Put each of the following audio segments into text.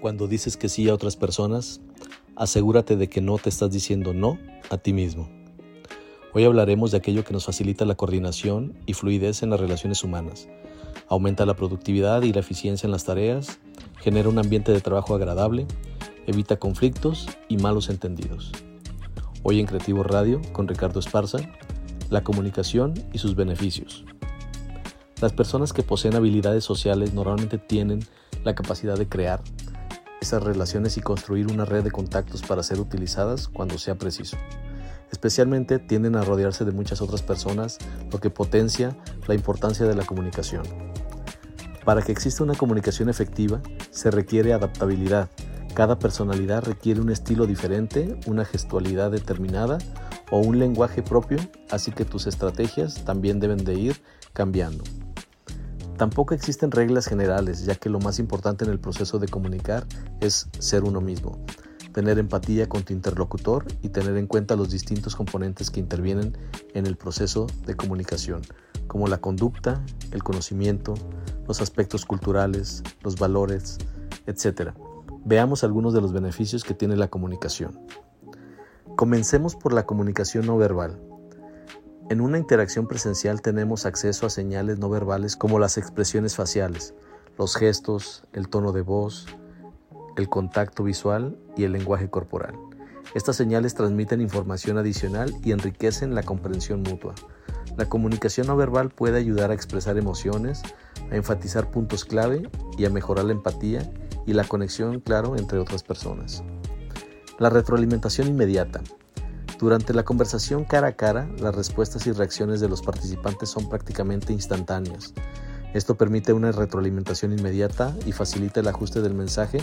Cuando dices que sí a otras personas, asegúrate de que no te estás diciendo no a ti mismo. Hoy hablaremos de aquello que nos facilita la coordinación y fluidez en las relaciones humanas, aumenta la productividad y la eficiencia en las tareas, genera un ambiente de trabajo agradable, evita conflictos y malos entendidos. Hoy en Creativo Radio con Ricardo Esparza, la comunicación y sus beneficios. Las personas que poseen habilidades sociales normalmente tienen la capacidad de crear, esas relaciones y construir una red de contactos para ser utilizadas cuando sea preciso. Especialmente tienden a rodearse de muchas otras personas, lo que potencia la importancia de la comunicación. Para que exista una comunicación efectiva, se requiere adaptabilidad. Cada personalidad requiere un estilo diferente, una gestualidad determinada o un lenguaje propio, así que tus estrategias también deben de ir cambiando. Tampoco existen reglas generales, ya que lo más importante en el proceso de comunicar es ser uno mismo, tener empatía con tu interlocutor y tener en cuenta los distintos componentes que intervienen en el proceso de comunicación, como la conducta, el conocimiento, los aspectos culturales, los valores, etc. Veamos algunos de los beneficios que tiene la comunicación. Comencemos por la comunicación no verbal. En una interacción presencial tenemos acceso a señales no verbales como las expresiones faciales, los gestos, el tono de voz, el contacto visual y el lenguaje corporal. Estas señales transmiten información adicional y enriquecen la comprensión mutua. La comunicación no verbal puede ayudar a expresar emociones, a enfatizar puntos clave y a mejorar la empatía y la conexión, claro, entre otras personas. La retroalimentación inmediata. Durante la conversación cara a cara, las respuestas y reacciones de los participantes son prácticamente instantáneas. Esto permite una retroalimentación inmediata y facilita el ajuste del mensaje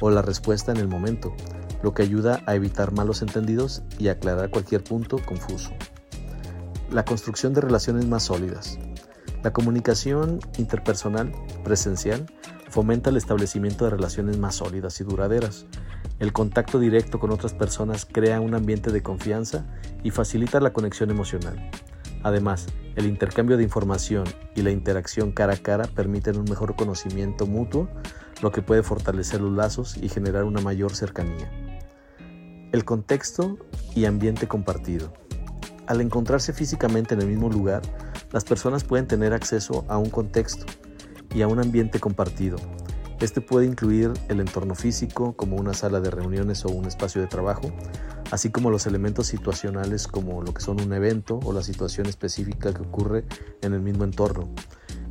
o la respuesta en el momento, lo que ayuda a evitar malos entendidos y aclarar cualquier punto confuso. La construcción de relaciones más sólidas. La comunicación interpersonal presencial fomenta el establecimiento de relaciones más sólidas y duraderas. El contacto directo con otras personas crea un ambiente de confianza y facilita la conexión emocional. Además, el intercambio de información y la interacción cara a cara permiten un mejor conocimiento mutuo, lo que puede fortalecer los lazos y generar una mayor cercanía. El contexto y ambiente compartido. Al encontrarse físicamente en el mismo lugar, las personas pueden tener acceso a un contexto y a un ambiente compartido, este puede incluir el entorno físico, como una sala de reuniones o un espacio de trabajo, así como los elementos situacionales como lo que son un evento o la situación específica que ocurre en el mismo entorno.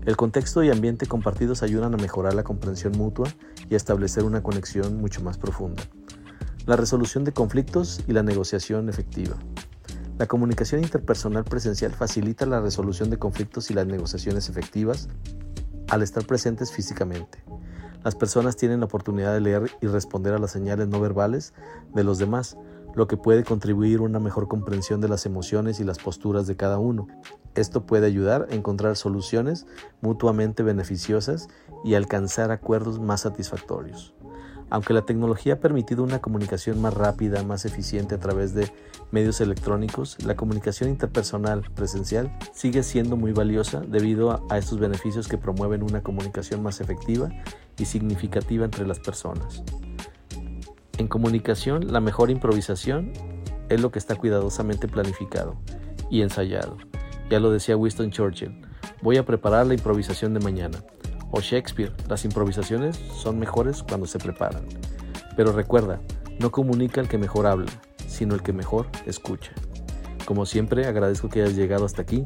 El contexto y ambiente compartidos ayudan a mejorar la comprensión mutua y a establecer una conexión mucho más profunda. La resolución de conflictos y la negociación efectiva. La comunicación interpersonal presencial facilita la resolución de conflictos y las negociaciones efectivas al estar presentes físicamente. Las personas tienen la oportunidad de leer y responder a las señales no verbales de los demás, lo que puede contribuir a una mejor comprensión de las emociones y las posturas de cada uno. Esto puede ayudar a encontrar soluciones mutuamente beneficiosas y alcanzar acuerdos más satisfactorios. Aunque la tecnología ha permitido una comunicación más rápida, más eficiente a través de medios electrónicos, la comunicación interpersonal presencial sigue siendo muy valiosa debido a, estos beneficios que promueven una comunicación más efectiva y significativa entre las personas. En comunicación, la mejor improvisación es lo que está cuidadosamente planificado y ensayado. Ya lo decía Winston Churchill, voy a preparar la improvisación de mañana. O Shakespeare, las improvisaciones son mejores cuando se preparan. Pero recuerda, no comunica el que mejor habla, sino el que mejor escucha. Como siempre, agradezco que hayas llegado hasta aquí.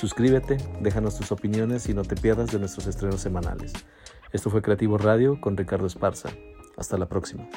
Suscríbete, déjanos tus opiniones y no te pierdas de nuestros estrenos semanales. Esto fue Creativo Radio con Ricardo Esparza. Hasta la próxima.